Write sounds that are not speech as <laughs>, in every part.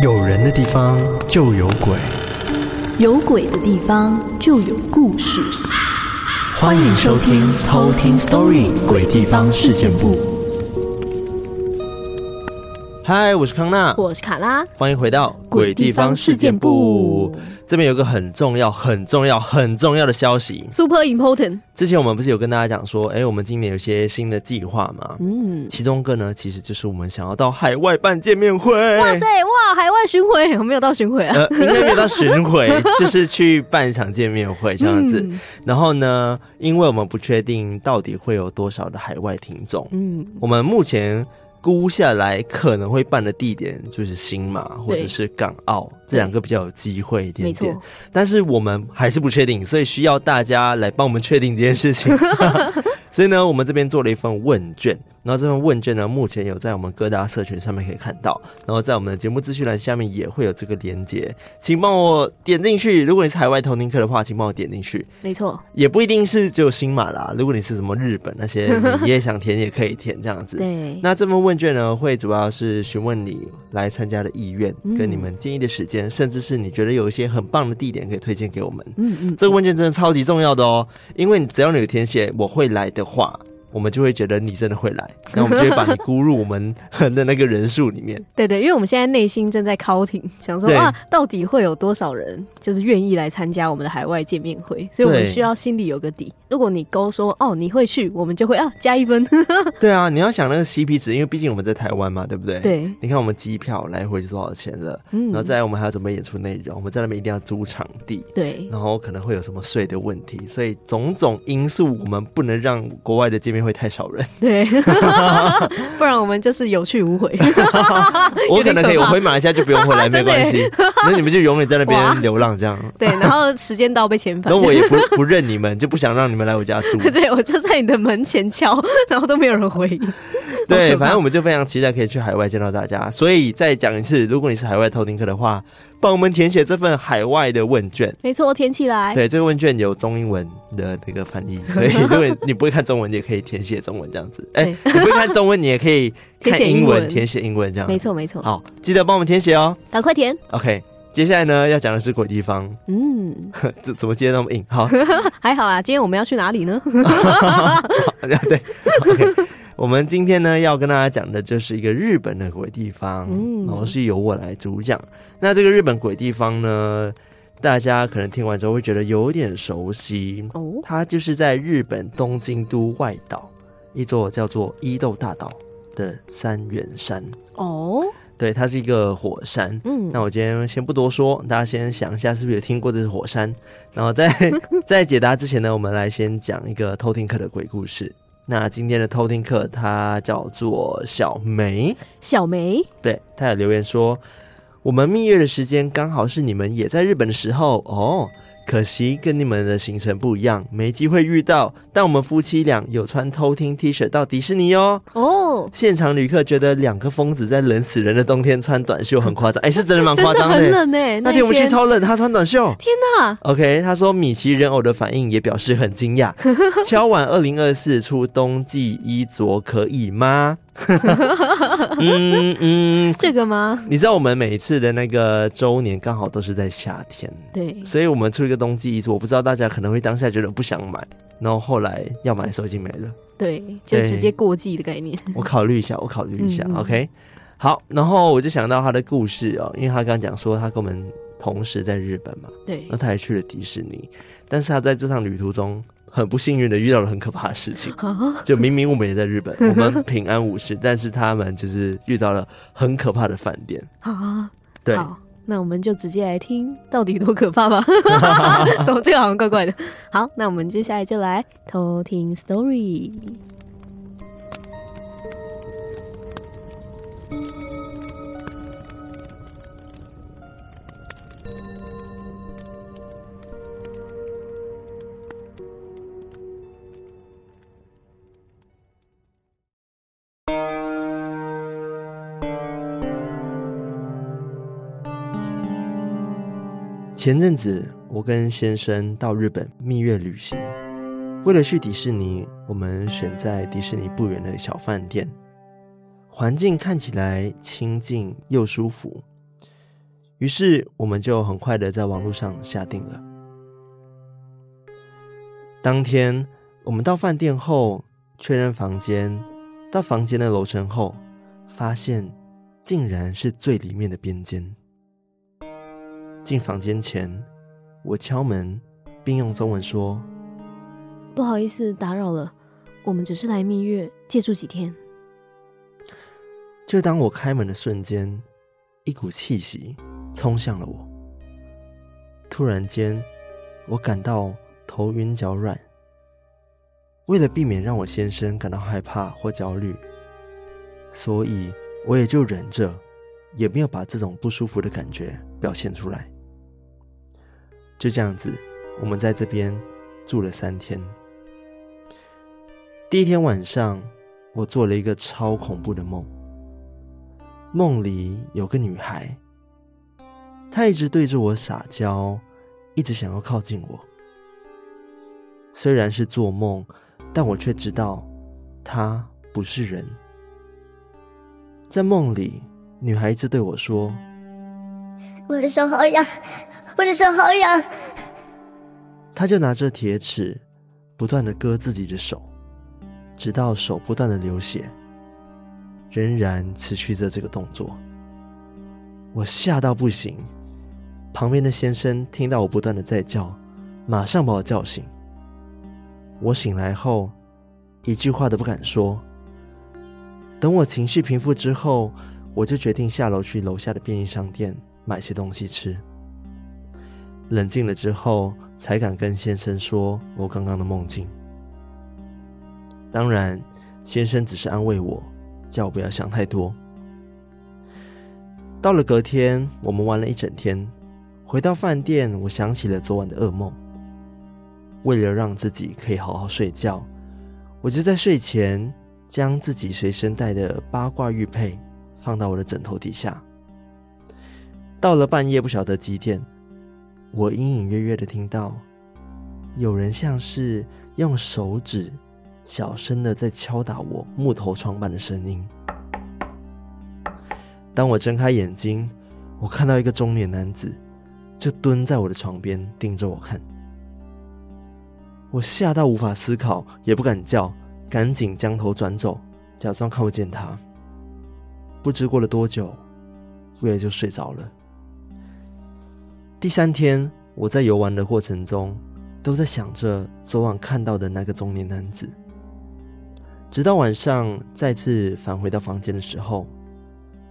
有人的地方就有鬼，有鬼的地方就有故事。欢迎收听《偷听 Story 鬼地方事件簿》。嗨，我是康纳，我是卡拉，欢迎回到《鬼地方事件部》。这边有个很重要、很重要、很重要的消息，Super important。之前我们不是有跟大家讲说，哎，我们今年有些新的计划吗？嗯，其中一个呢，其实就是我们想要到海外办见面会。哇塞，哇，海外巡回，我没有到巡回啊，呃，应该没有到巡回，<laughs> 就是去办一场见面会这样子。嗯、然后呢，因为我们不确定到底会有多少的海外听众，嗯，我们目前。估下来可能会办的地点就是新马或者是港澳这两个比较有机会一点点，但是我们还是不确定，所以需要大家来帮我们确定这件事情。<laughs> 所以呢，我们这边做了一份问卷。然后这份问卷呢，目前有在我们各大社群上面可以看到，然后在我们的节目资讯栏下面也会有这个连接，请帮我点进去。如果你是海外投听客的话，请帮我点进去。没错，也不一定是只有新马啦，如果你是什么日本那些，你也想填也可以填这样子。对，那这份问卷呢，会主要是询问你来参加的意愿，跟你们建议的时间，嗯、甚至是你觉得有一些很棒的地点可以推荐给我们。嗯嗯，这个问卷真的超级重要的哦，因为你只要你有填写我会来的话。我们就会觉得你真的会来，<laughs> 那我们就会把你估入我们的那个人数里面。对对，因为我们现在内心正在 counting，想说啊，到底会有多少人就是愿意来参加我们的海外见面会，所以我们需要心里有个底。如果你勾说哦你会去，我们就会啊加一分。<laughs> 对啊，你要想那个 CP 值，因为毕竟我们在台湾嘛，对不对？对。你看我们机票来回就多少钱了，嗯，然后再来我们还要准备演出内容，我们在那边一定要租场地，对，然后可能会有什么税的问题，所以种种因素，我们不能让国外的见面会太少人。<laughs> 对，<laughs> 不然我们就是有去无回。我可能可以，我回马来西亚就不用回来，没关系。那你们就永远在那边流浪这样。对，然后时间到被遣返。那我也不不认你们，就不想让你们来我家住。<laughs> 对，我就在你的门前敲，<laughs> 然后都没有人回应。<laughs> 对，反正我们就非常期待可以去海外见到大家。所以再讲一次，如果你是海外偷听客的话，帮我们填写这份海外的问卷。没错，填起来。对，这个问卷有中英文的那个翻译，所以如果你不会看中文，你也可以填写中文这样子。哎、欸，你不会看中文，你也可以看英文，填写英文这样。没错，没错。好，记得帮我们填写哦，赶快填。OK，接下来呢要讲的是鬼地方。嗯，<laughs> 怎怎么接那么硬？好，<laughs> 还好啊。今天我们要去哪里呢？<laughs> 对，OK。我们今天呢要跟大家讲的就是一个日本的鬼地方，嗯，然后是由我来主讲。那这个日本鬼地方呢，大家可能听完之后会觉得有点熟悉哦。它就是在日本东京都外岛一座叫做伊豆大岛的三元山哦。对，它是一个火山。嗯，那我今天先不多说，大家先想一下是不是有听过这是火山？然后在 <laughs> 在解答之前呢，我们来先讲一个偷听课的鬼故事。那今天的偷听课它叫做小梅。小梅，对，他有留言说，我们蜜月的时间刚好是你们也在日本的时候哦。可惜跟你们的行程不一样，没机会遇到。但我们夫妻俩有穿偷听 T 恤到迪士尼哦。哦，现场旅客觉得两个疯子在冷死人的冬天穿短袖很夸张，<laughs> 哎、欸，是真的蛮夸张的。很冷哎，那天我们去超冷，他穿短袖。天哪！OK，他说米奇人偶的反应也表示很惊讶。敲碗二零二四出冬季衣着可以吗？<laughs> 嗯嗯，这个吗？你知道我们每一次的那个周年刚好都是在夏天，对，所以我们出一个冬季衣着，我不知道大家可能会当下觉得不想买，然后后来要买的时候已经没了，对，就直接过季的概念。我考虑一下，我考虑一下嗯。嗯，OK，好，然后我就想到他的故事哦，因为他刚刚讲说他跟我们同时在日本嘛，对，那他还去了迪士尼，但是他在这趟旅途中。很不幸运的遇到了很可怕的事情，就明明我们也在日本，<laughs> 我们平安无事，但是他们就是遇到了很可怕的饭店。啊，对，那我们就直接来听到底多可怕吧。<laughs> 怎么这个好像怪怪的？好，那我们接下来就来偷听 story。前阵子，我跟先生到日本蜜月旅行，为了去迪士尼，我们选在迪士尼不远的小饭店。环境看起来清静又舒服，于是我们就很快的在网络上下定了。当天我们到饭店后确认房间，到房间的楼层后，发现竟然是最里面的边间。进房间前，我敲门，并用中文说：“不好意思，打扰了，我们只是来蜜月，借住几天。”就当我开门的瞬间，一股气息冲向了我。突然间，我感到头晕脚软。为了避免让我先生感到害怕或焦虑，所以我也就忍着，也没有把这种不舒服的感觉表现出来。就这样子，我们在这边住了三天。第一天晚上，我做了一个超恐怖的梦。梦里有个女孩，她一直对着我撒娇，一直想要靠近我。虽然是做梦，但我却知道她不是人。在梦里，女孩子对我说：“我的手好痒，我的手好痒。”她就拿着铁尺，不断的割自己的手，直到手不断的流血。仍然持续着这个动作，我吓到不行。旁边的先生听到我不断的在叫，马上把我叫醒。我醒来后，一句话都不敢说。等我情绪平复之后，我就决定下楼去楼下的便利商店买些东西吃。冷静了之后，才敢跟先生说我刚刚的梦境。当然，先生只是安慰我。叫我不要想太多。到了隔天，我们玩了一整天。回到饭店，我想起了昨晚的噩梦。为了让自己可以好好睡觉，我就在睡前将自己随身带的八卦玉佩放到我的枕头底下。到了半夜，不晓得几点，我隐隐约约的听到有人像是用手指。小声的在敲打我木头床板的声音。当我睁开眼睛，我看到一个中年男子，就蹲在我的床边盯着我看。我吓到无法思考，也不敢叫，赶紧将头转走，假装看不见他。不知过了多久，我也就睡着了。第三天，我在游玩的过程中，都在想着昨晚看到的那个中年男子。直到晚上再次返回到房间的时候，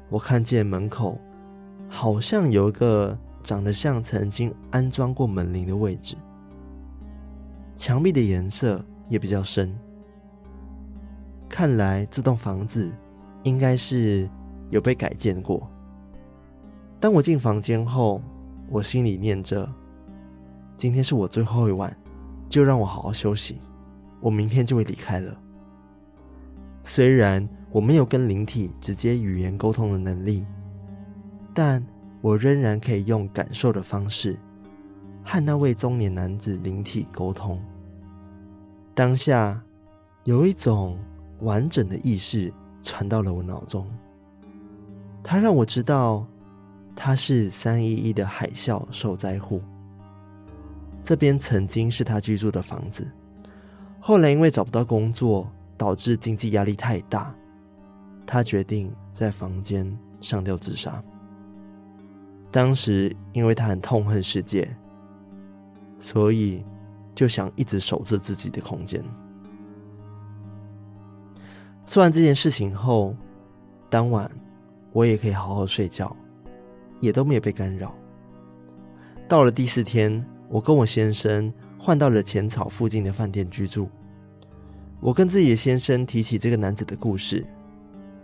我看见门口好像有一个长得像曾经安装过门铃的位置，墙壁的颜色也比较深。看来这栋房子应该是有被改建过。当我进房间后，我心里念着：今天是我最后一晚，就让我好好休息，我明天就会离开了。虽然我没有跟灵体直接语言沟通的能力，但我仍然可以用感受的方式和那位中年男子灵体沟通。当下有一种完整的意识传到了我脑中，他让我知道他是三一一的海啸受灾户，这边曾经是他居住的房子，后来因为找不到工作。导致经济压力太大，他决定在房间上吊自杀。当时因为他很痛恨世界，所以就想一直守着自己的空间。做完这件事情后，当晚我也可以好好睡觉，也都没有被干扰。到了第四天，我跟我先生换到了浅草附近的饭店居住。我跟自己的先生提起这个男子的故事，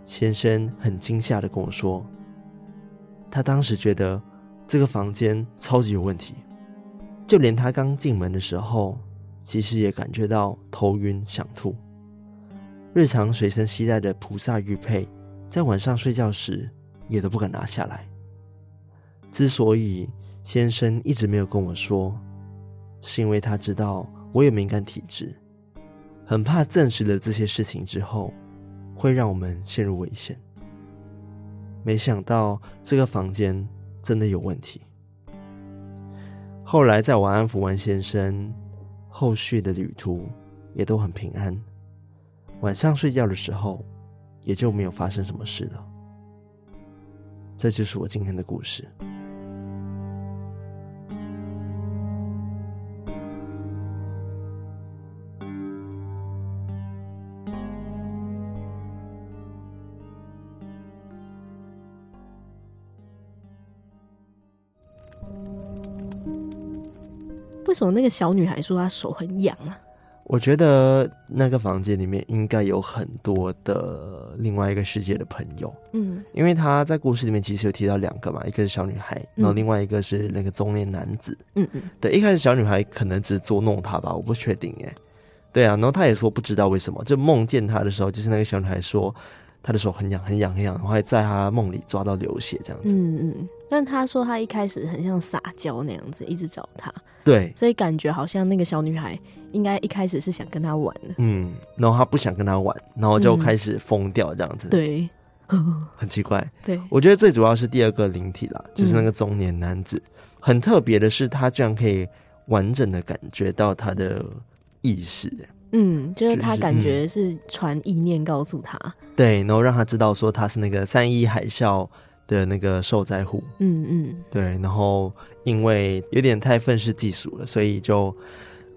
先生很惊吓的跟我说，他当时觉得这个房间超级有问题，就连他刚进门的时候，其实也感觉到头晕想吐。日常随身携带的菩萨玉佩，在晚上睡觉时也都不敢拿下来。之所以先生一直没有跟我说，是因为他知道我有敏感体质。很怕证实了这些事情之后，会让我们陷入危险。没想到这个房间真的有问题。后来在我安抚完先生，后续的旅途也都很平安。晚上睡觉的时候，也就没有发生什么事了。这就是我今天的故事。为什么那个小女孩说她手很痒啊？我觉得那个房间里面应该有很多的另外一个世界的朋友，嗯，因为他在故事里面其实有提到两个嘛，一个是小女孩，然后另外一个是那个中年男子，嗯嗯，对，一开始小女孩可能只是捉弄他吧，我不确定哎，对啊，然后他也说不知道为什么，就梦见他的时候，就是那个小女孩说他的手很痒很痒很痒，然后还在他梦里抓到流血这样子，嗯嗯，但他说他一开始很像撒娇那样子，一直找他。对，所以感觉好像那个小女孩应该一开始是想跟他玩的，嗯，然后他不想跟他玩，然后就开始疯掉这样子，嗯、对，<laughs> 很奇怪。对，我觉得最主要是第二个灵体啦，就是那个中年男子，嗯、很特别的是，他居然可以完整的感觉到他的意识，嗯，就是他感觉是传意念告诉他、就是嗯，对，然后让他知道说他是那个三一海啸的那个受灾户，嗯嗯，对，然后。因为有点太愤世嫉俗了，所以就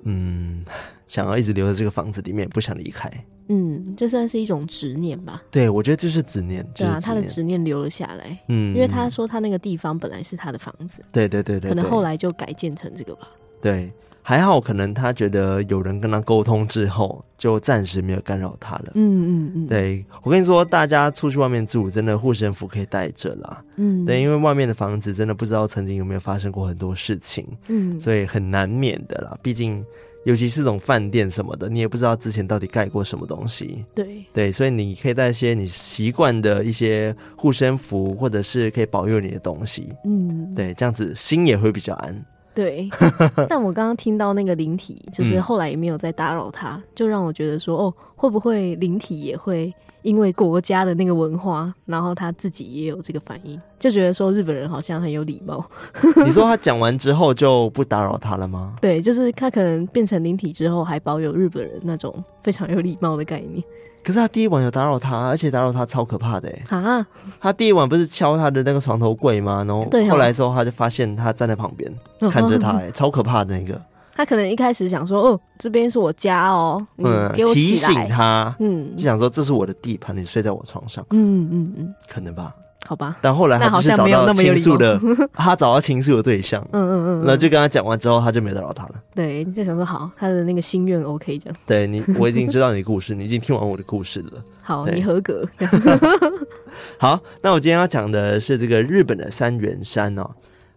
嗯，想要一直留在这个房子里面，不想离开。嗯，这算是一种执念吧？对，我觉得就是执念。对啊，他的执念留了下来。嗯，因为他说他那个地方本来是他的房子。对对对对，可能后来就改建成这个吧。对。还好，可能他觉得有人跟他沟通之后，就暂时没有干扰他了。嗯嗯嗯，对，我跟你说，大家出去外面住，真的护身符可以带着啦。嗯，对，因为外面的房子真的不知道曾经有没有发生过很多事情。嗯，所以很难免的啦。毕竟，尤其是这种饭店什么的，你也不知道之前到底盖过什么东西。对对，所以你可以带一些你习惯的一些护身符，或者是可以保佑你的东西。嗯，对，这样子心也会比较安。对，<laughs> 但我刚刚听到那个灵体，就是后来也没有再打扰他，嗯、就让我觉得说，哦，会不会灵体也会因为国家的那个文化，然后他自己也有这个反应，就觉得说日本人好像很有礼貌。<laughs> 你说他讲完之后就不打扰他了吗？<laughs> 对，就是他可能变成灵体之后，还保有日本人那种非常有礼貌的概念。可是他第一晚有打扰他，而且打扰他超可怕的哎！啊，他第一晚不是敲他的那个床头柜吗？然后后来之后他就发现他站在旁边、哦、看着他，哎，超可怕的那个。他可能一开始想说，哦，这边是我家哦，嗯，给我提醒他，嗯，就想说这是我的地盘，你睡在我床上，嗯嗯嗯，可能吧。好吧，但后来他就是找到倾诉的，<laughs> 他找到倾诉的对象，嗯嗯嗯，那就跟他讲完之后，他就没打扰他了。对，就想说好，他的那个心愿 OK 这样。对你，我已经知道你的故事，你已经听完我的故事了。好，你合格。<laughs> 好，那我今天要讲的是这个日本的三元山哦。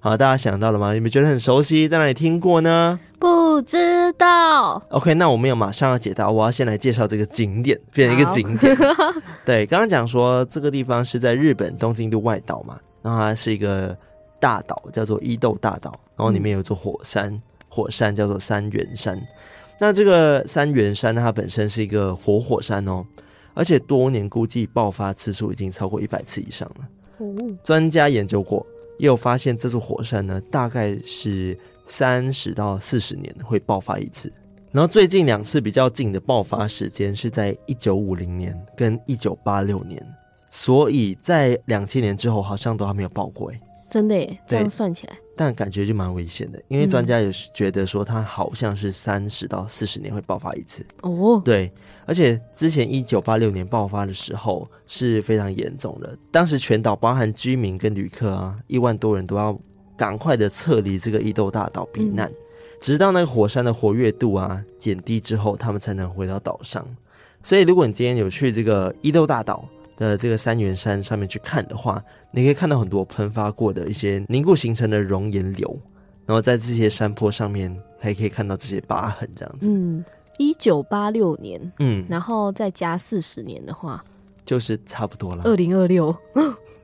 好，大家想到了吗？有没有觉得很熟悉？在哪里听过呢？不知道。OK，那我们有马上要解答。我要先来介绍这个景点，变成一个景点。<laughs> 对，刚刚讲说这个地方是在日本东京都外岛嘛，然后它是一个大岛，叫做伊豆大岛，然后里面有座火山，嗯、火山叫做三元山。那这个三元山它本身是一个活火，火山哦，而且多年估计爆发次数已经超过一百次以上了。哦，专家研究过。也有发现，这座火山呢，大概是三十到四十年会爆发一次。然后最近两次比较近的爆发时间是在一九五零年跟一九八六年，所以在两千年之后好像都还没有爆过哎。真的耶，这样算起来，但感觉就蛮危险的，因为专家也是觉得说它好像是三十到四十年会爆发一次哦。对。而且之前一九八六年爆发的时候是非常严重的，当时全岛包含居民跟旅客啊，一万多人都要赶快的撤离这个伊豆大岛避难，嗯、直到那个火山的活跃度啊减低之后，他们才能回到岛上。所以如果你今天有去这个伊豆大岛的这个三元山上面去看的话，你可以看到很多喷发过的一些凝固形成的熔岩流，然后在这些山坡上面还可以看到这些疤痕，这样子。嗯。一九八六年，嗯，然后再加四十年的话，就是差不多了。二零二六，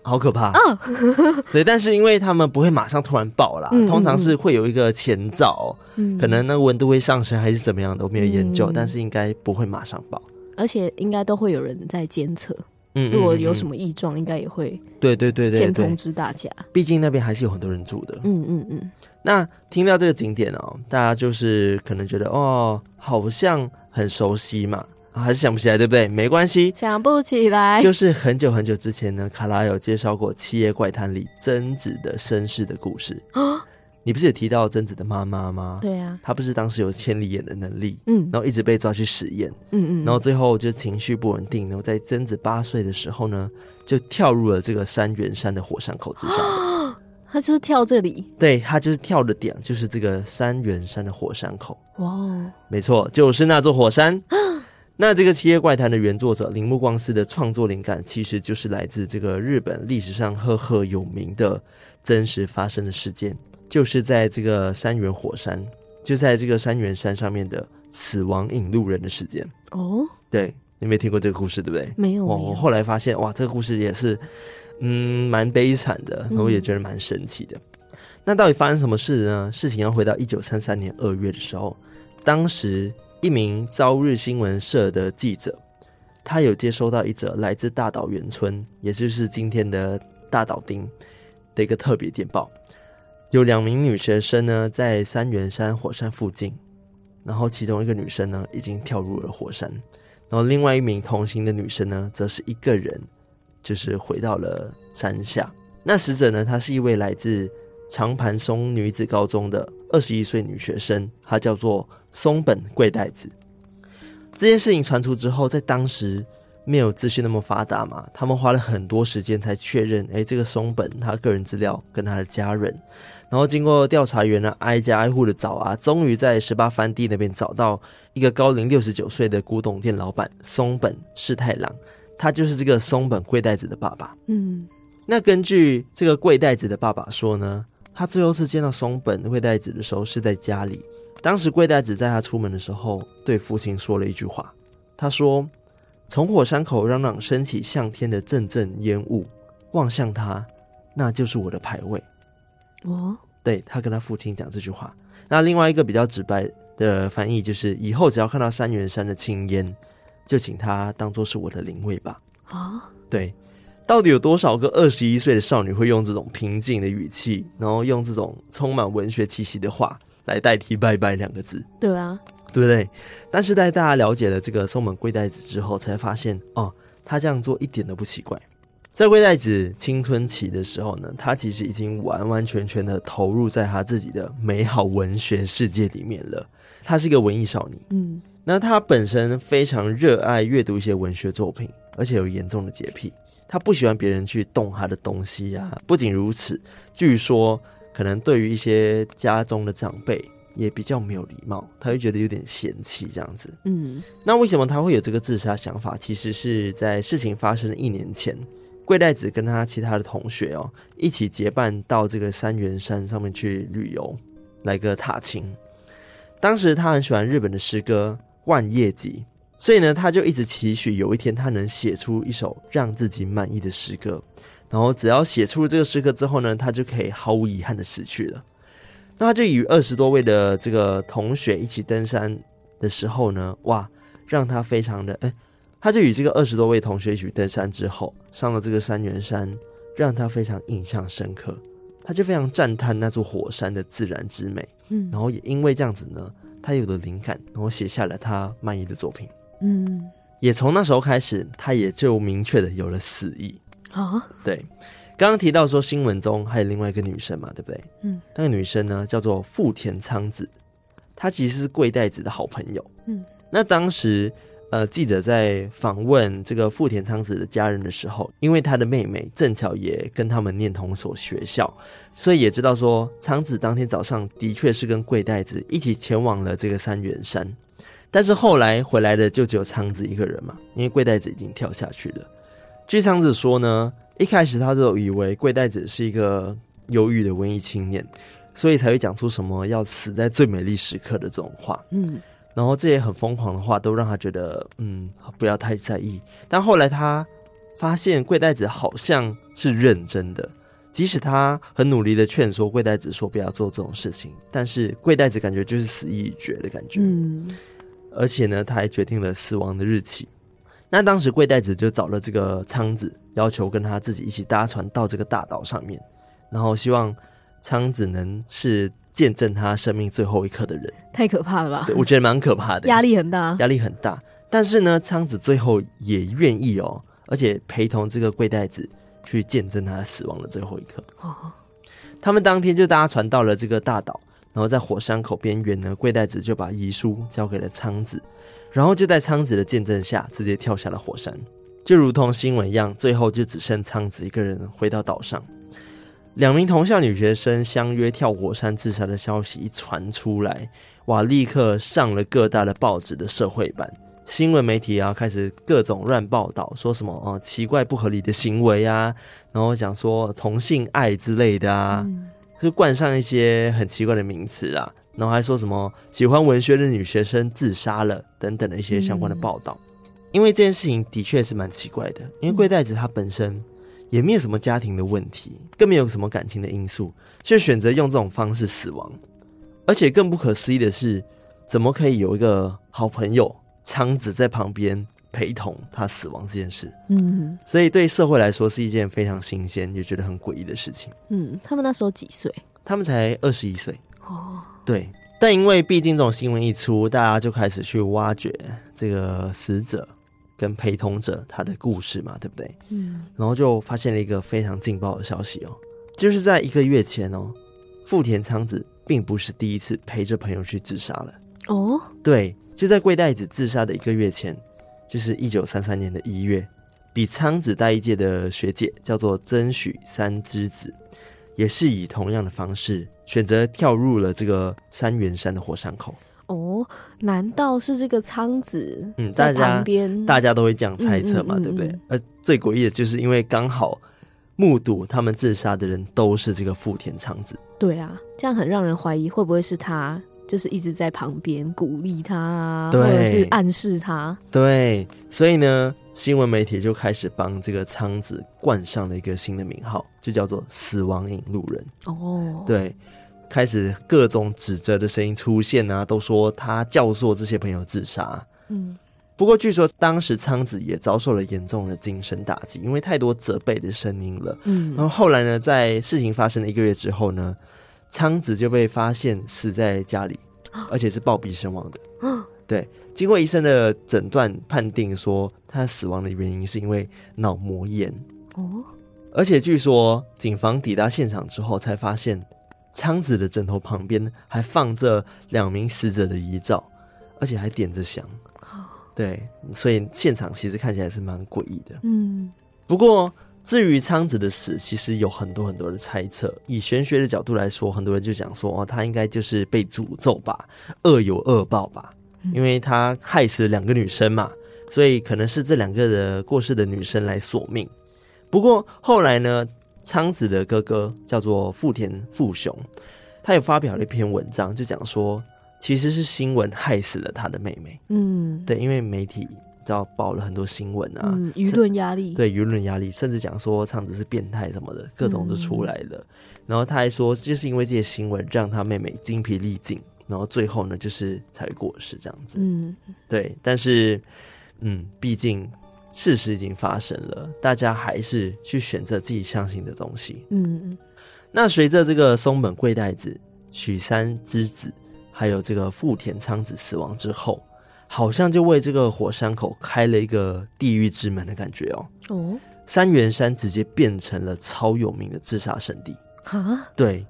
好可怕啊！<laughs> 对，但是因为他们不会马上突然爆啦，嗯、通常是会有一个前兆，嗯，可能那个温度会上升还是怎么样的，我没有研究，嗯、但是应该不会马上爆，而且应该都会有人在监测。嗯，如果有什么异状，应该也会对对对对先通知大家。毕竟那边还是有很多人住的。嗯嗯嗯。那听到这个景点哦，大家就是可能觉得哦，好像很熟悉嘛，还是想不起来，对不对？没关系，想不起来，就是很久很久之前呢，卡拉有介绍过《七夜怪谈》里贞子的身世的故事。<gasps> 你不是也提到贞子的妈妈吗？对啊，她不是当时有千里眼的能力，嗯，然后一直被抓去实验，嗯嗯，然后最后就情绪不稳定，然后在贞子八岁的时候呢，就跳入了这个山元山的火山口之上。<gasps> 他就是跳这里，对，他就是跳的点，就是这个三元山的火山口。哇，没错，就是那座火山。<gasps> 那这个《七夜怪谈》的原作者铃木光司的创作灵感，其实就是来自这个日本历史上赫赫有名的真实发生的事件。就是在这个三元火山，就在这个三元山上面的死亡引路人的事件哦。对，你没听过这个故事，对不对？没有。我、哦、后来发现，哇，这个故事也是，嗯，蛮悲惨的，然后也觉得蛮神奇的。嗯、那到底发生什么事呢？事情要回到一九三三年二月的时候，当时一名朝日新闻社的记者，他有接收到一则来自大岛原村，也就是今天的大岛町的一个特别电报。有两名女学生呢，在三元山火山附近，然后其中一个女生呢，已经跳入了火山，然后另外一名同行的女生呢，则是一个人，就是回到了山下。那死者呢，她是一位来自长盘松女子高中的二十一岁女学生，她叫做松本贵代子。这件事情传出之后，在当时。没有资讯那么发达嘛，他们花了很多时间才确认，哎，这个松本他个人资料跟他的家人，然后经过调查员呢挨家挨户的找啊，终于在十八番地那边找到一个高龄六十九岁的古董店老板松本世太郎，他就是这个松本贵代子的爸爸。嗯，那根据这个贵代子的爸爸说呢，他最后次见到松本贵代子的时候是在家里，当时贵代子在他出门的时候对父亲说了一句话，他说。从火山口嚷嚷升起向天的阵阵烟雾，望向他，那就是我的牌位。哦，对，他跟他父亲讲这句话。那另外一个比较直白的翻译就是：以后只要看到三元山的青烟，就请他当做是我的灵位吧。啊，对，到底有多少个二十一岁的少女会用这种平静的语气，然后用这种充满文学气息的话来代替“拜拜”两个字？对啊。对不对？但是在大家了解了这个松本贵代子之后，才发现哦，他这样做一点都不奇怪。在贵代子青春期的时候呢，他其实已经完完全全的投入在他自己的美好文学世界里面了。他是一个文艺少女，嗯，那他本身非常热爱阅读一些文学作品，而且有严重的洁癖，他不喜欢别人去动他的东西呀、啊。不仅如此，据说可能对于一些家中的长辈。也比较没有礼貌，他会觉得有点嫌弃这样子。嗯，那为什么他会有这个自杀想法？其实是在事情发生的一年前，桂代子跟他其他的同学哦，一起结伴到这个三元山上面去旅游，来个踏青。当时他很喜欢日本的诗歌《万叶集》，所以呢，他就一直期许有一天他能写出一首让自己满意的诗歌。然后只要写出了这个诗歌之后呢，他就可以毫无遗憾的死去了。那他就与二十多位的这个同学一起登山的时候呢，哇，让他非常的哎，他就与这个二十多位同学一起登山之后，上了这个三元山，让他非常印象深刻，他就非常赞叹那座火山的自然之美，嗯，然后也因为这样子呢，他有了灵感，然后写下了他满意的作品，嗯，也从那时候开始，他也就明确的有了死意。啊，对。刚刚提到说新闻中还有另外一个女生嘛，对不对？嗯，那个女生呢叫做富田苍子，她其实是贵代子的好朋友。嗯，那当时呃记者在访问这个富田苍子的家人的时候，因为她的妹妹正巧也跟他们念同所学校，所以也知道说苍子当天早上的确是跟贵代子一起前往了这个三元山，但是后来回来的就只有苍子一个人嘛，因为贵代子已经跳下去了。据苍子说呢。一开始他就以为贵代子是一个忧郁的文艺青年，所以才会讲出什么要死在最美丽时刻的这种话。嗯，然后这些很疯狂的话都让他觉得，嗯，不要太在意。但后来他发现贵代子好像是认真的，即使他很努力的劝说贵代子说不要做这种事情，但是贵代子感觉就是死意已决的感觉。嗯，而且呢，他还决定了死亡的日期。那当时贵代子就找了这个仓子，要求跟他自己一起搭船到这个大岛上面，然后希望仓子能是见证他生命最后一刻的人。太可怕了吧？对，我觉得蛮可怕的，压力很大，压力很大。但是呢，仓子最后也愿意哦，而且陪同这个贵代子去见证他死亡的最后一刻。哦，他们当天就搭船到了这个大岛，然后在火山口边缘呢，贵代子就把遗书交给了仓子。然后就在仓子的见证下，直接跳下了火山，就如同新闻一样，最后就只剩仓子一个人回到岛上。两名同校女学生相约跳火山自杀的消息一传出来，哇，立刻上了各大的报纸的社会版，新闻媒体啊开始各种乱报道，说什么哦、奇怪不合理的行为啊，然后讲说同性爱之类的啊，就冠上一些很奇怪的名词啊。然后还说什么喜欢文学的女学生自杀了等等的一些相关的报道，嗯、因为这件事情的确是蛮奇怪的。因为贵代子她本身也没有什么家庭的问题，更没有什么感情的因素，却选择用这种方式死亡。而且更不可思议的是，怎么可以有一个好朋友仓子在旁边陪同他死亡这件事？嗯，所以对社会来说是一件非常新鲜也觉得很诡异的事情。嗯，他们那时候几岁？他们才二十一岁。哦。对，但因为毕竟这种新闻一出，大家就开始去挖掘这个死者跟陪同者他的故事嘛，对不对？嗯，然后就发现了一个非常劲爆的消息哦，就是在一个月前哦，富田昌子并不是第一次陪着朋友去自杀了哦。对，就在贵袋子自杀的一个月前，就是一九三三年的一月，比仓子大一届的学姐叫做真许三之子，也是以同样的方式。选择跳入了这个三元山的火山口哦？难道是这个仓子？嗯，大家大家都会这样猜测嘛，嗯嗯嗯嗯对不对？而最诡异的就是，因为刚好目睹他们自杀的人都是这个富田仓子。对啊，这样很让人怀疑会不会是他，就是一直在旁边鼓励他啊，对，或者是暗示他。对，所以呢。新闻媒体就开始帮这个仓子冠上了一个新的名号，就叫做“死亡引路人”。哦，对，开始各种指责的声音出现啊，都说他教唆这些朋友自杀。嗯，不过据说当时仓子也遭受了严重的精神打击，因为太多责备的声音了。嗯，然后后来呢，在事情发生了一个月之后呢，仓子就被发现死在家里，而且是暴毙身亡的。嗯，对。经过医生的诊断，判定说他死亡的原因是因为脑膜炎。哦，而且据说警方抵达现场之后，才发现仓子的枕头旁边还放着两名死者的遗照，而且还点着香。对，所以现场其实看起来是蛮诡异的。嗯，不过至于昌子的死，其实有很多很多的猜测。以玄学的角度来说，很多人就讲说，哦，他应该就是被诅咒吧，恶有恶报吧。因为他害死了两个女生嘛，所以可能是这两个的过世的女生来索命。不过后来呢，昌子的哥哥叫做富田富雄，他也发表了一篇文章，就讲说其实是新闻害死了他的妹妹。嗯，对，因为媒体知道爆了很多新闻啊，嗯、舆论压力，对舆论压力，甚至讲说唱子是变态什么的，各种都出来了。嗯、然后他还说，就是因为这些新闻让他妹妹精疲力尽。然后最后呢，就是才会过世这样子。嗯，对。但是，嗯，毕竟事实已经发生了，大家还是去选择自己相信的东西。嗯嗯，那随着这个松本贵代子、许三之子，还有这个富田昌子死亡之后，好像就为这个火山口开了一个地狱之门的感觉哦。哦，三元山直接变成了超有名的自杀圣地。哈，对。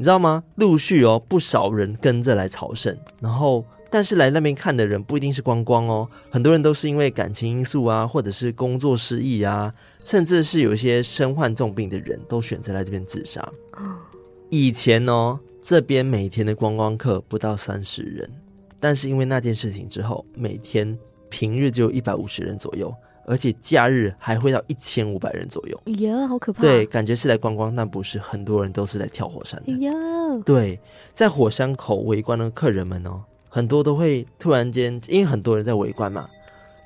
你知道吗？陆续哦，不少人跟着来朝圣，然后但是来那边看的人不一定是观光哦，很多人都是因为感情因素啊，或者是工作失意啊，甚至是有一些身患重病的人都选择来这边自杀。以前哦，这边每天的观光客不到三十人，但是因为那件事情之后，每天平日就有一百五十人左右。而且假日还会到一千五百人左右，哎呀，好可怕！对，感觉是来观光，但不是，很多人都是来跳火山的。对，在火山口围观的客人们哦，很多都会突然间，因为很多人在围观嘛，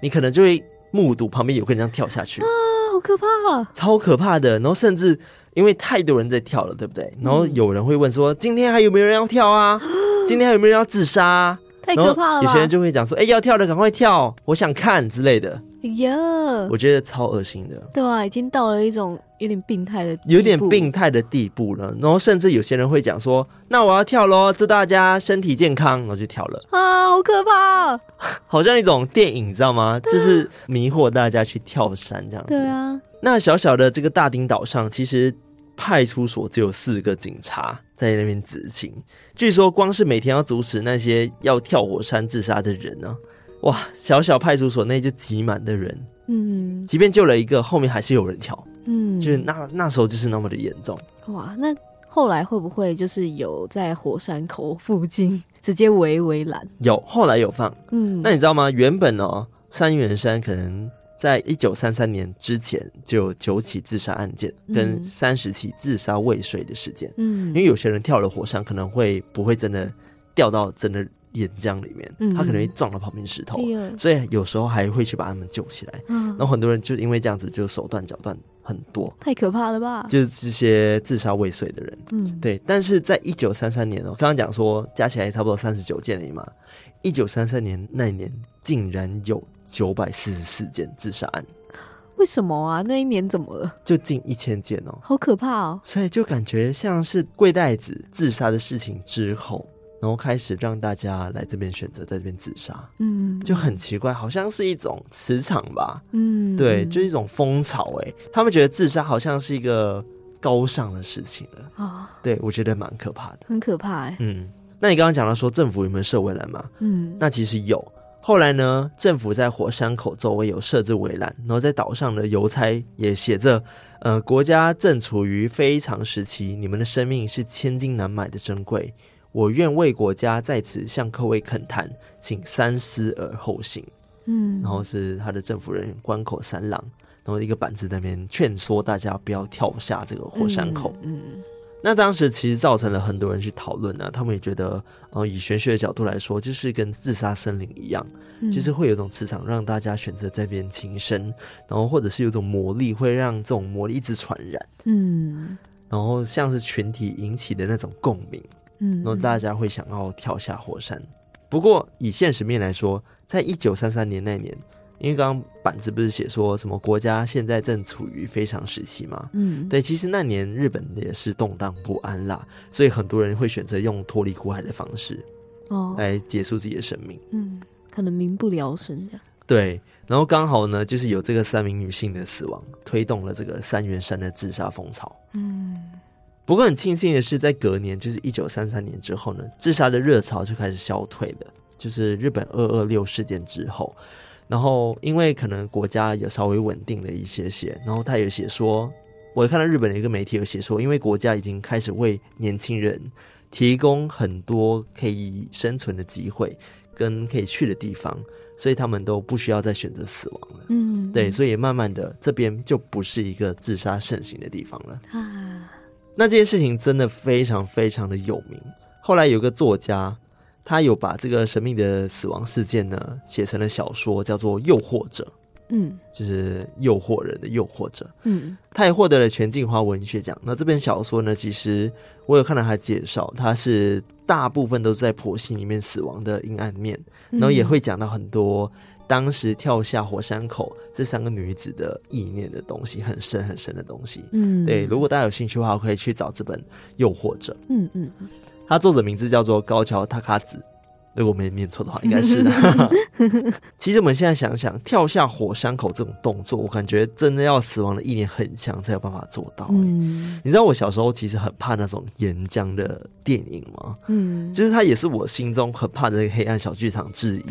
你可能就会目睹旁边有个人这样跳下去啊，好可怕啊，超可怕的。然后甚至因为太多人在跳了，对不对？然后有人会问说：“今天还有没有人要跳啊？<gasps> 今天还有没有人要自杀？”太可怕了！有些人就会讲说：“哎，要跳的赶快跳，我想看之类的。”哎呀，我觉得超恶心的。对啊，已经到了一种有点病态的，有点病态的地步了。然后甚至有些人会讲说：“那我要跳喽，祝大家身体健康。”然后就跳了啊，好可怕！好像一种电影，你知道吗？就是迷惑大家去跳山这样子。对啊，那小小的这个大丁岛上，其实派出所只有四个警察在那边执勤。据说光是每天要阻止那些要跳火山自杀的人呢、啊。哇，小小派出所内就挤满的人，嗯，即便救了一个，后面还是有人跳，嗯，就是那那时候就是那么的严重。哇，那后来会不会就是有在火山口附近直接围围栏？有，后来有放，嗯，那你知道吗？原本哦，三元山可能在一九三三年之前就有九起自杀案件，跟三十起自杀未遂的事件，嗯，因为有些人跳了火山，可能会不会真的掉到真的。岩浆里面，他可能会撞到旁边石头，嗯，所以有时候还会去把他们救起来。嗯，然后很多人就因为这样子，就手断脚断很多，太可怕了吧？就是这些自杀未遂的人，嗯，对。但是在一九三三年哦，刚刚讲说加起来差不多三十九件了嘛。一九三三年那一年竟然有九百四十四件自杀案，为什么啊？那一年怎么了？就近一千件哦，好可怕哦！所以就感觉像是贵袋子自杀的事情之后。然后开始让大家来这边选择在这边自杀，嗯，就很奇怪，好像是一种磁场吧，嗯，对，就是一种风潮，哎，他们觉得自杀好像是一个高尚的事情了。啊，哦，对，我觉得蛮可怕的，很可怕，哎，嗯，那你刚刚讲到说政府有没有设围栏嘛？嗯，那其实有，后来呢，政府在火山口周围有设置围栏，然后在岛上的邮差也写着，呃，国家正处于非常时期，你们的生命是千金难买的珍贵。我愿为国家在此向各位恳谈，请三思而后行。嗯，然后是他的政府人员关口三郎，然后一个板子那边劝说大家不要跳下这个火山口。嗯，嗯，那当时其实造成了很多人去讨论呢，他们也觉得，呃，以玄学的角度来说，就是跟自杀森林一样，嗯，就是会有一种磁场让大家选择在这边轻生，然后或者是有种魔力会让这种魔力一直传染。嗯，然后像是群体引起的那种共鸣。嗯，然后大家会想要跳下火山。不过以现实面来说，在一九三三年那年，因为刚刚板子不是写说什么国家现在正处于非常时期嘛？嗯，对，其实那年日本也是动荡不安啦，所以很多人会选择用脱离苦海的方式哦来结束自己的生命。嗯，可能民不聊生这样。对，然后刚好呢，就是有这个三名女性的死亡，推动了这个三元山的自杀风潮。嗯。不过很庆幸的是，在隔年，就是一九三三年之后呢，自杀的热潮就开始消退了。就是日本二二六事件之后，然后因为可能国家也稍微稳定了一些些，然后他有写说，我看到日本的一个媒体有写说，因为国家已经开始为年轻人提供很多可以生存的机会跟可以去的地方，所以他们都不需要再选择死亡了。嗯，对，所以慢慢的这边就不是一个自杀盛行的地方了。啊。那这件事情真的非常非常的有名。后来有个作家，他有把这个神秘的死亡事件呢写成了小说，叫做《诱惑者》。嗯，就是诱惑人的诱惑者。嗯，他也获得了全镜花文学奖。那这本小说呢，其实我有看到他介绍，他是大部分都是在婆媳里面死亡的阴暗面，然后也会讲到很多。当时跳下火山口这三个女子的意念的东西很深很深的东西，嗯，对。如果大家有兴趣的话，我可以去找这本《诱惑者》。嗯嗯，他作者名字叫做高桥他卡子。如果没念错的话，应该是的。<laughs> 其实我们现在想想，跳下火山口这种动作，我感觉真的要死亡的意念很强才有办法做到。嗯，你知道我小时候其实很怕那种岩浆的电影吗？嗯，就是它也是我心中很怕的那个黑暗小剧场之一。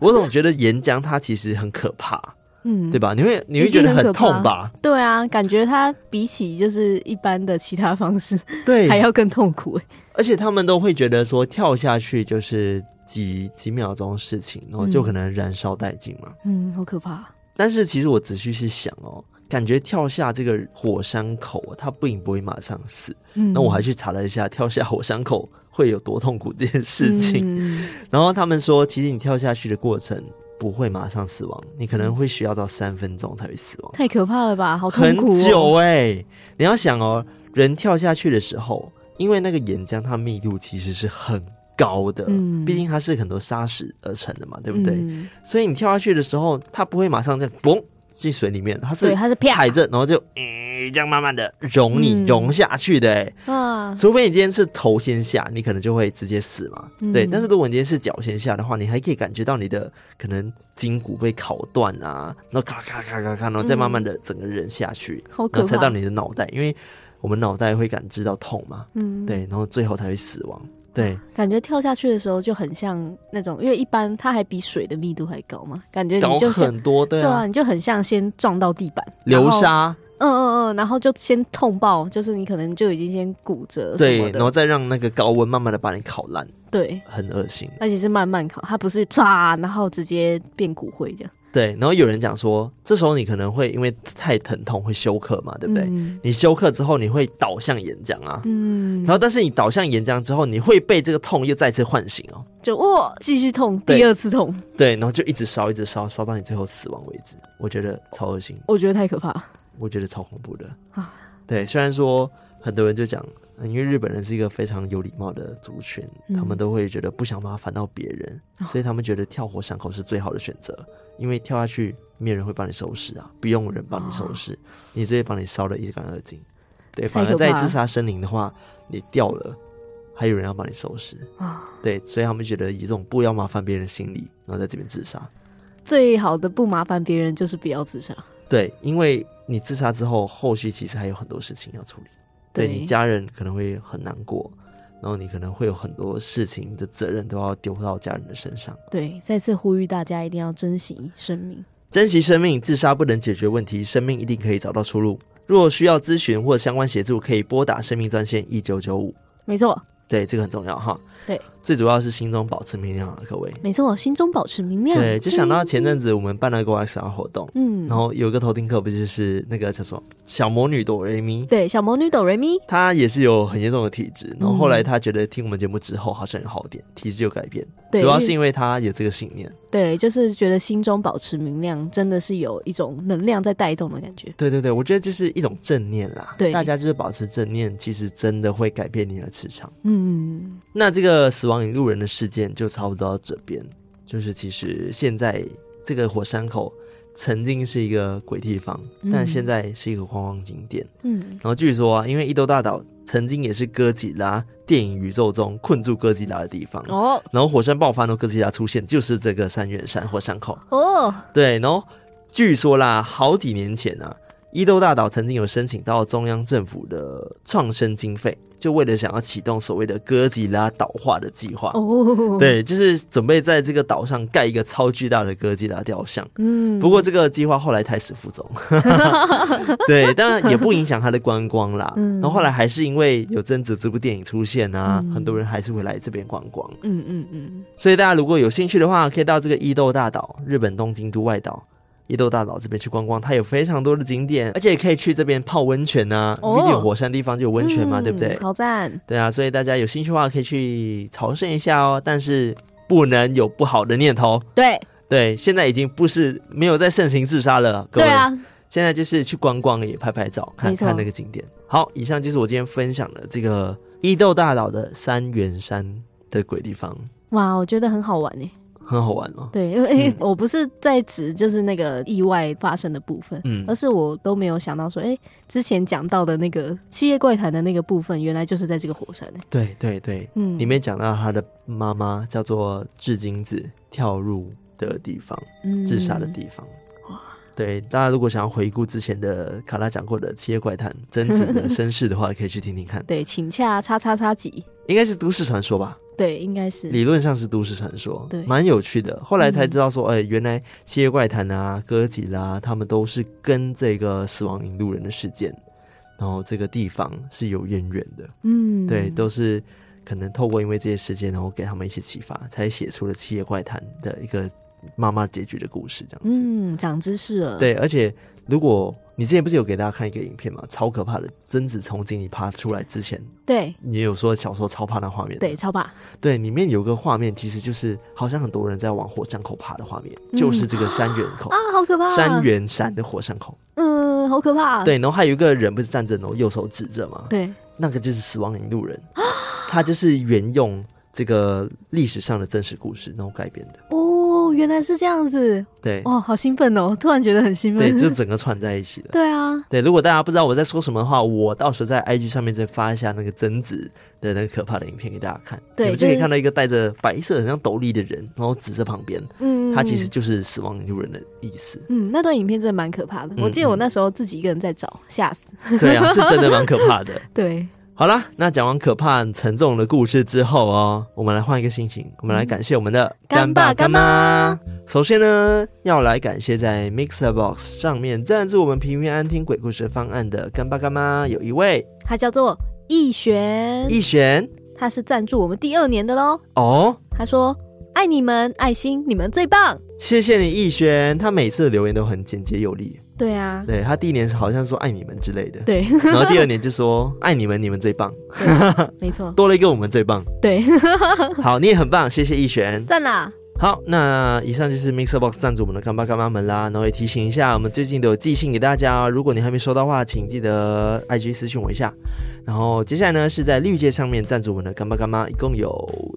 我总觉得岩浆它其实很可怕，嗯，对吧？你会你会觉得很痛吧？对啊，感觉它比起就是一般的其他方式，<laughs> 对，还要更痛苦。而且他们都会觉得说跳下去就是几几秒钟事情，然后就可能燃烧殆尽嘛。嗯，好可怕。但是其实我仔细去想哦，感觉跳下这个火山口，它不应不会马上死。嗯，那我还去查了一下，跳下火山口会有多痛苦这件事情。嗯，然后他们说，其实你跳下去的过程不会马上死亡，你可能会需要到三分钟才会死亡。太可怕了吧？好痛苦哦。很久欸。你要想哦，人跳下去的时候。因为那个岩浆，它密度其实是很高的，嗯，毕竟它是很多沙石而成的嘛，对不对？嗯、所以你跳下去的时候，它不会马上这样嘣进水里面，它是它是踩着，然后就嗯这样慢慢的融你融下去的，哎、嗯，除非你今天是头先下，你可能就会直接死嘛，嗯、对。但是如果你今天是脚先下的话，你还可以感觉到你的可能筋骨被烤断啊，然后咔咔咔咔咔，然后再慢慢的整个人下去，嗯、然后踩到你的脑袋，因为我们脑袋会感知到痛嘛，嗯，对，然后最后才会死亡。对，感觉跳下去的时候就很像那种，因为一般它还比水的密度还高嘛，感觉你就很多对啊，对啊，你就很像先撞到地板。流沙，嗯嗯嗯，然后就先痛爆，就是你可能就已经先骨折，对，然后再让那个高温慢慢的把你烤烂，对，很恶心，而且是慢慢烤，它不是唰，然后直接变骨灰这样。对，然后有人讲说，这时候你可能会因为太疼痛会休克嘛，对不对？嗯、你休克之后，你会倒向岩浆啊，嗯，然后但是你倒向岩浆之后，你会被这个痛又再次唤醒哦，就哇，继续痛，第二次痛，对，然后就一直烧，一直烧，烧到你最后死亡为止。我觉得超恶心，我觉得太可怕，我觉得超恐怖的啊。对，虽然说很多人就讲。因为日本人是一个非常有礼貌的族群，嗯、他们都会觉得不想麻烦到别人，哦、所以他们觉得跳火山口是最好的选择。因为跳下去，没有人会帮你收拾啊，不用人帮你收拾，哦、你直接帮你烧得一干二净。对，反而在自杀森林的话，你掉了，还有人要帮你收拾啊。哦、对，所以他们觉得以这种不要麻烦别人的心理，然后在这边自杀。最好的不麻烦别人就是不要自杀。对，因为你自杀之后，后续其实还有很多事情要处理。对，你家人可能会很难过，然后你可能会有很多事情的责任都要丢到家人的身上。对，再次呼吁大家一定要珍惜生命，珍惜生命，自杀不能解决问题，生命一定可以找到出路。如果需要咨询或相关协助，可以拨打生命专线一九九五。没错，对，这个很重要哈。对，最主要是心中保持明亮啊，各位。没错，心中保持明亮。对，就想到前阵子我们办了个 XR 活动，嗯，然后有个头听课，不就是那个叫做小魔女哆瑞咪？对，小魔女哆瑞咪，她也是有很严重的体质，然后后来她觉得听我们节目之后好像有好点，体质有改变，对主要是因为她有这个信念。对，就是觉得心中保持明亮，真的是有一种能量在带动的感觉。对对对，我觉得就是一种正念啦。对，大家就是保持正念，其实真的会改变你的磁场。嗯，那这个死亡引路人。的事件就差不多到这边，就是其实现在这个火山口曾经是一个鬼地方，嗯、但现在是一个观光景点。嗯，然后据说啊，因为伊豆大岛曾经也是哥吉拉电影宇宙中困住哥吉拉的地方哦，然后火山爆发，然后哥吉拉出现，就是这个三元山火山口哦。对，然后据说啦，好几年前啊，伊豆大岛曾经有申请到中央政府的创生经费。就为了想要启动所谓的哥吉拉岛化的计划，哦，对，就是准备在这个岛上盖一个超巨大的哥吉拉雕像。嗯，不过这个计划后来胎死腹中，<laughs> 对，当然也不影响它的观光啦。嗯，然后后来还是因为有贞子这部电影出现啊，嗯、很多人还是会来这边观光。嗯嗯嗯，所以大家如果有兴趣的话，可以到这个伊豆大岛，日本东京都外岛。伊豆大岛这边去逛逛，它有非常多的景点，而且也可以去这边泡温泉啊。毕竟火山地方就有温泉嘛，对不对？好赞！对啊，所以大家有兴趣的话，可以去朝圣一下哦。但是不能有不好的念头。对对，现在已经不是没有在盛行自杀了，各位。对啊，现在就是去观光也拍拍照，看看那个景点。好，以上就是我今天分享的这个伊豆大岛的三元山的鬼地方。哇，我觉得很好玩诶。很好玩哦，对，因为我不是在指就是那个意外发生的部分，嗯，而是我都没有想到说，哎，之前讲到的那个七夜怪谈的那个部分，原来就是在这个火山。对对对，嗯，里面讲到他的妈妈叫做志金子跳入的地方，嗯，自杀的地方。哇，对，大家如果想要回顾之前的卡拉讲过的七夜怪谈贞子的 <laughs> 身世的话，可以去听听看。对，请洽叉叉叉几，应该是都市传说吧。对，应该是理论上是都市传说，对，蛮有趣的。后来才知道说，哎、嗯欸，原来七夜怪谈啊、哥吉拉，他们都是跟这个死亡引路人的事件，然后这个地方是有渊源的。嗯，对，都是可能透过因为这些事件，然后给他们一些启发，才写出了七夜怪谈的一个妈妈结局的故事，这样子。嗯，长知识了。对，而且如果。你之前不是有给大家看一个影片吗？超可怕的，贞子从井里爬出来之前，对，你有说小时候超怕那画面，对，超怕。对，里面有个画面，其实就是好像很多人在往火山口爬的画面，嗯、就是这个山元口啊，好可怕！山元山的火山口，嗯，好可怕。对，然后还有一个人不是站着，然后右手指着吗？对，那个就是死亡引路人，他就是沿用这个历史上的真实故事，然后改编的。哦，原来是这样子。对，哦，好兴奋哦！突然觉得很兴奋。对，<laughs> 就整个串在一起了。对啊，对。如果大家不知道我在说什么的话，我到时候在 IG 上面再发一下那个贞子的那个可怕的影片给大家看。对，你们就可以看到一个戴着白色很像斗笠的人，然后紫色旁边，嗯，他其实就是死亡引路人的意思。嗯，那段影片真的蛮可怕的。我记得我那时候自己一个人在找，吓死。对啊，是真的蛮可怕的。<laughs> 对。好啦，那讲完可怕沉重的故事之后哦，我们来换一个心情，我们来感谢我们的干爸干妈。首先呢，要来感谢在 Mixer Box 上面赞助我们平平安听鬼故事方案的干爸干妈，有一位，他叫做逸璇，逸璇，他是赞助我们第二年的喽。哦，他说爱你们，爱心，你们最棒，谢谢你，逸璇。他每次的留言都很简洁有力。对啊，对，他第一年好像说爱你们之类的，对，然后第二年就说 <laughs> 爱你们，你们最棒，没错，<laughs> 多了一个我们最棒，对，<laughs> 好，你也很棒，谢谢逸璇，赞啦。好，那以上就是 Mixer Box 赞助我们的干爸干妈们啦。然后也提醒一下，我们最近都有寄信给大家哦，如果你还没收到话，请记得 IG 私信我一下。然后接下来呢，是在绿界上面赞助我们的干爸干妈，一共有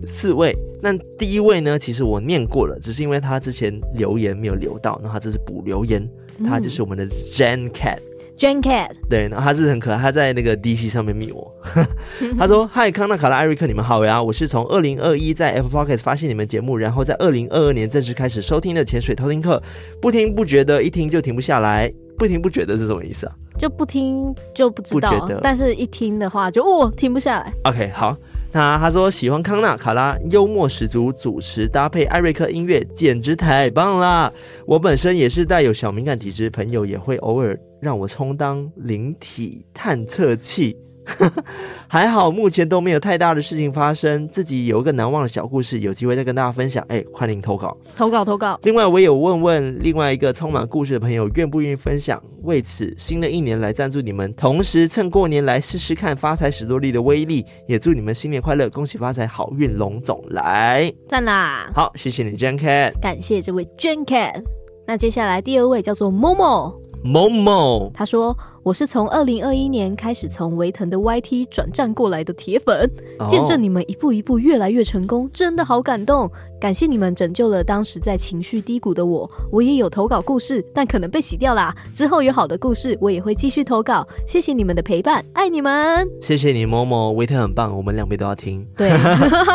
四位。那第一位呢，其实我念过了，只是因为他之前留言没有留到，那他这是补留言。他就是我们的 Jen cat Cat，Jen Cat，对，然后他是很可爱，他在那个 DC 上面密我，<laughs> 他说：<laughs> “嗨，康纳、卡拉、艾瑞克，你们好呀！我是从二零二一在 Apple Podcast 发现你们节目，然后在二零二二年正式开始收听的潜水偷听课，不听不觉得，一听就停不下来，不听不觉得是什么意思啊？就不听就不知道，但是一听的话就哦停不下来。OK，好。”那他说喜欢康纳卡拉幽默十足，主持搭配艾瑞克音乐，简直太棒啦。我本身也是带有小敏感体质，朋友也会偶尔让我充当灵体探测器。<laughs> 还好，目前都没有太大的事情发生。自己有一个难忘的小故事，有机会再跟大家分享。哎，欢迎投稿，投稿，投稿。另外，我也有问问另外一个充满故事的朋友，愿不愿意分享？为此，新的一年来赞助你们，同时趁过年来试试看发财史多利的威力。也祝你们新年快乐，恭喜发财，好运龙总来。赞啦！好，谢谢你，Jen Cat。感谢这位 Jen Cat。那接下来第二位叫做 Momo。Momo，他说。我是从二零二一年开始从维腾的 YT 转战过来的铁粉，oh. 见证你们一步一步越来越成功，真的好感动。感谢你们拯救了当时在情绪低谷的我。我也有投稿故事，但可能被洗掉啦。之后有好的故事，我也会继续投稿。谢谢你们的陪伴，爱你们。谢谢你，某某维腾很棒，我们两边都要听。对，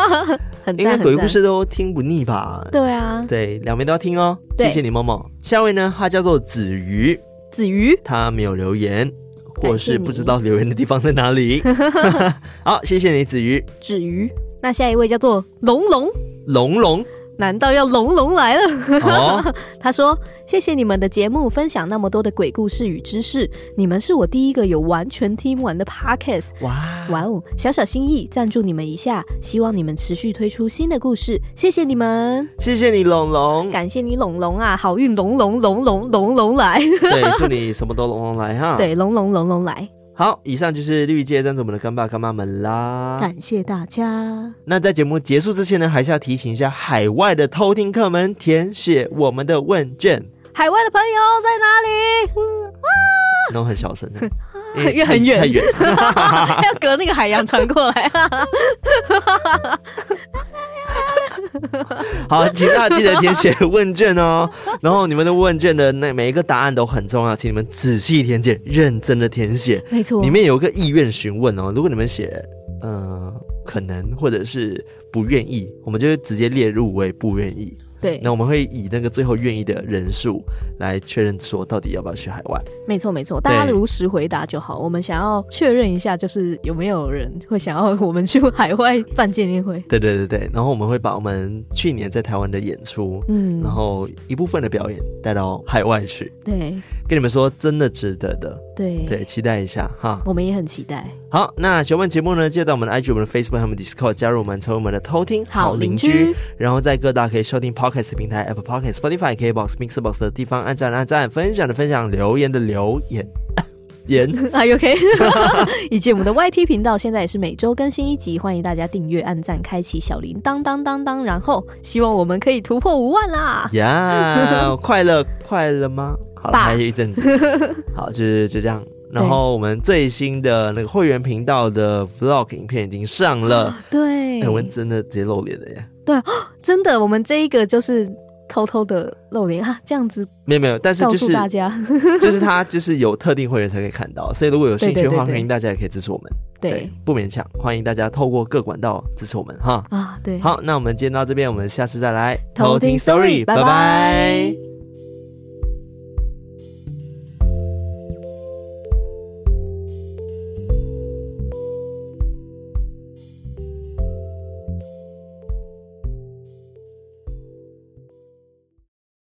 <laughs> 应该鬼故事都听不腻吧？对啊，对，两边都要听哦。谢谢你，某某。下位呢，他叫做子瑜。子瑜，他没有留言，或是不知道留言的地方在哪里。<laughs> 好，谢谢你，子瑜。子瑜，那下一位叫做龙龙，龙龙。难道要龙龙来了？哦、<laughs> 他说：“谢谢你们的节目，分享那么多的鬼故事与知识。你们是我第一个有完全听完的 Podcast。哇哇哦！小小心意，赞助你们一下，希望你们持续推出新的故事。谢谢你们，谢谢你龙龙，感谢你龙龙啊！好运龙龙龙龙龙龙来。对，祝你什么都龙龙来哈。<laughs> 对，龙龙龙龙来。”好，以上就是绿界赞助我们的干爸干妈们啦，感谢大家。那在节目结束之前呢，还是要提醒一下海外的偷听客们填写我们的问卷。海外的朋友在哪里？哇，那种很小声的，<laughs> 因为很远，太远，还 <laughs> 要隔那个海洋传过来。<laughs> <laughs> 好，请大家记得填写问卷哦。<laughs> 然后你们的问卷的那每一个答案都很重要，请你们仔细填写，认真的填写。没错，里面有一个意愿询问哦。如果你们写呃可能或者是不愿意，我们就直接列入为不愿意。对，那我们会以那个最后愿意的人数来确认说到底要不要去海外。没错没错，大家如实回答就好。我们想要确认一下，就是有没有人会想要我们去海外办见面会。对对对对，然后我们会把我们去年在台湾的演出，嗯，然后一部分的表演带到海外去。对，跟你们说，真的值得的。对对，期待一下哈。我们也很期待。好，那喜欢节目呢，记得到我们的 IG、我们的 Facebook 和我们 Discord 加入我们，成为我们的偷听好邻居。然后在各大可以收听 Podcast 平台，Apple Podcast、Spotify、KBox、Mixbox 的地方按赞按赞，分享的分享，留言的留言 <laughs> 言。啊，OK。<laughs> 以及我们的 YT 频道，现在也是每周更新一集，欢迎大家订阅、按赞、开启小铃铛，当当当。然后希望我们可以突破五万啦！呀，<laughs> 快乐快乐吗？好了，还有一阵子。<laughs> 好，就是就这样。然后我们最新的那个会员频道的 Vlog 影片已经上了。对，哎，我们真的直接露脸了耶！对，真的，我们这一个就是。偷偷的露脸哈，这样子没有没有，但是就是大家 <laughs> 就是他就是有特定会员才可以看到，所以如果有兴趣的话，欢迎大家也可以支持我们。对，不勉强，欢迎大家透过各管道支持我们哈。啊，对。好，那我们今天到这边，我们下次再来偷听拜。拜拜。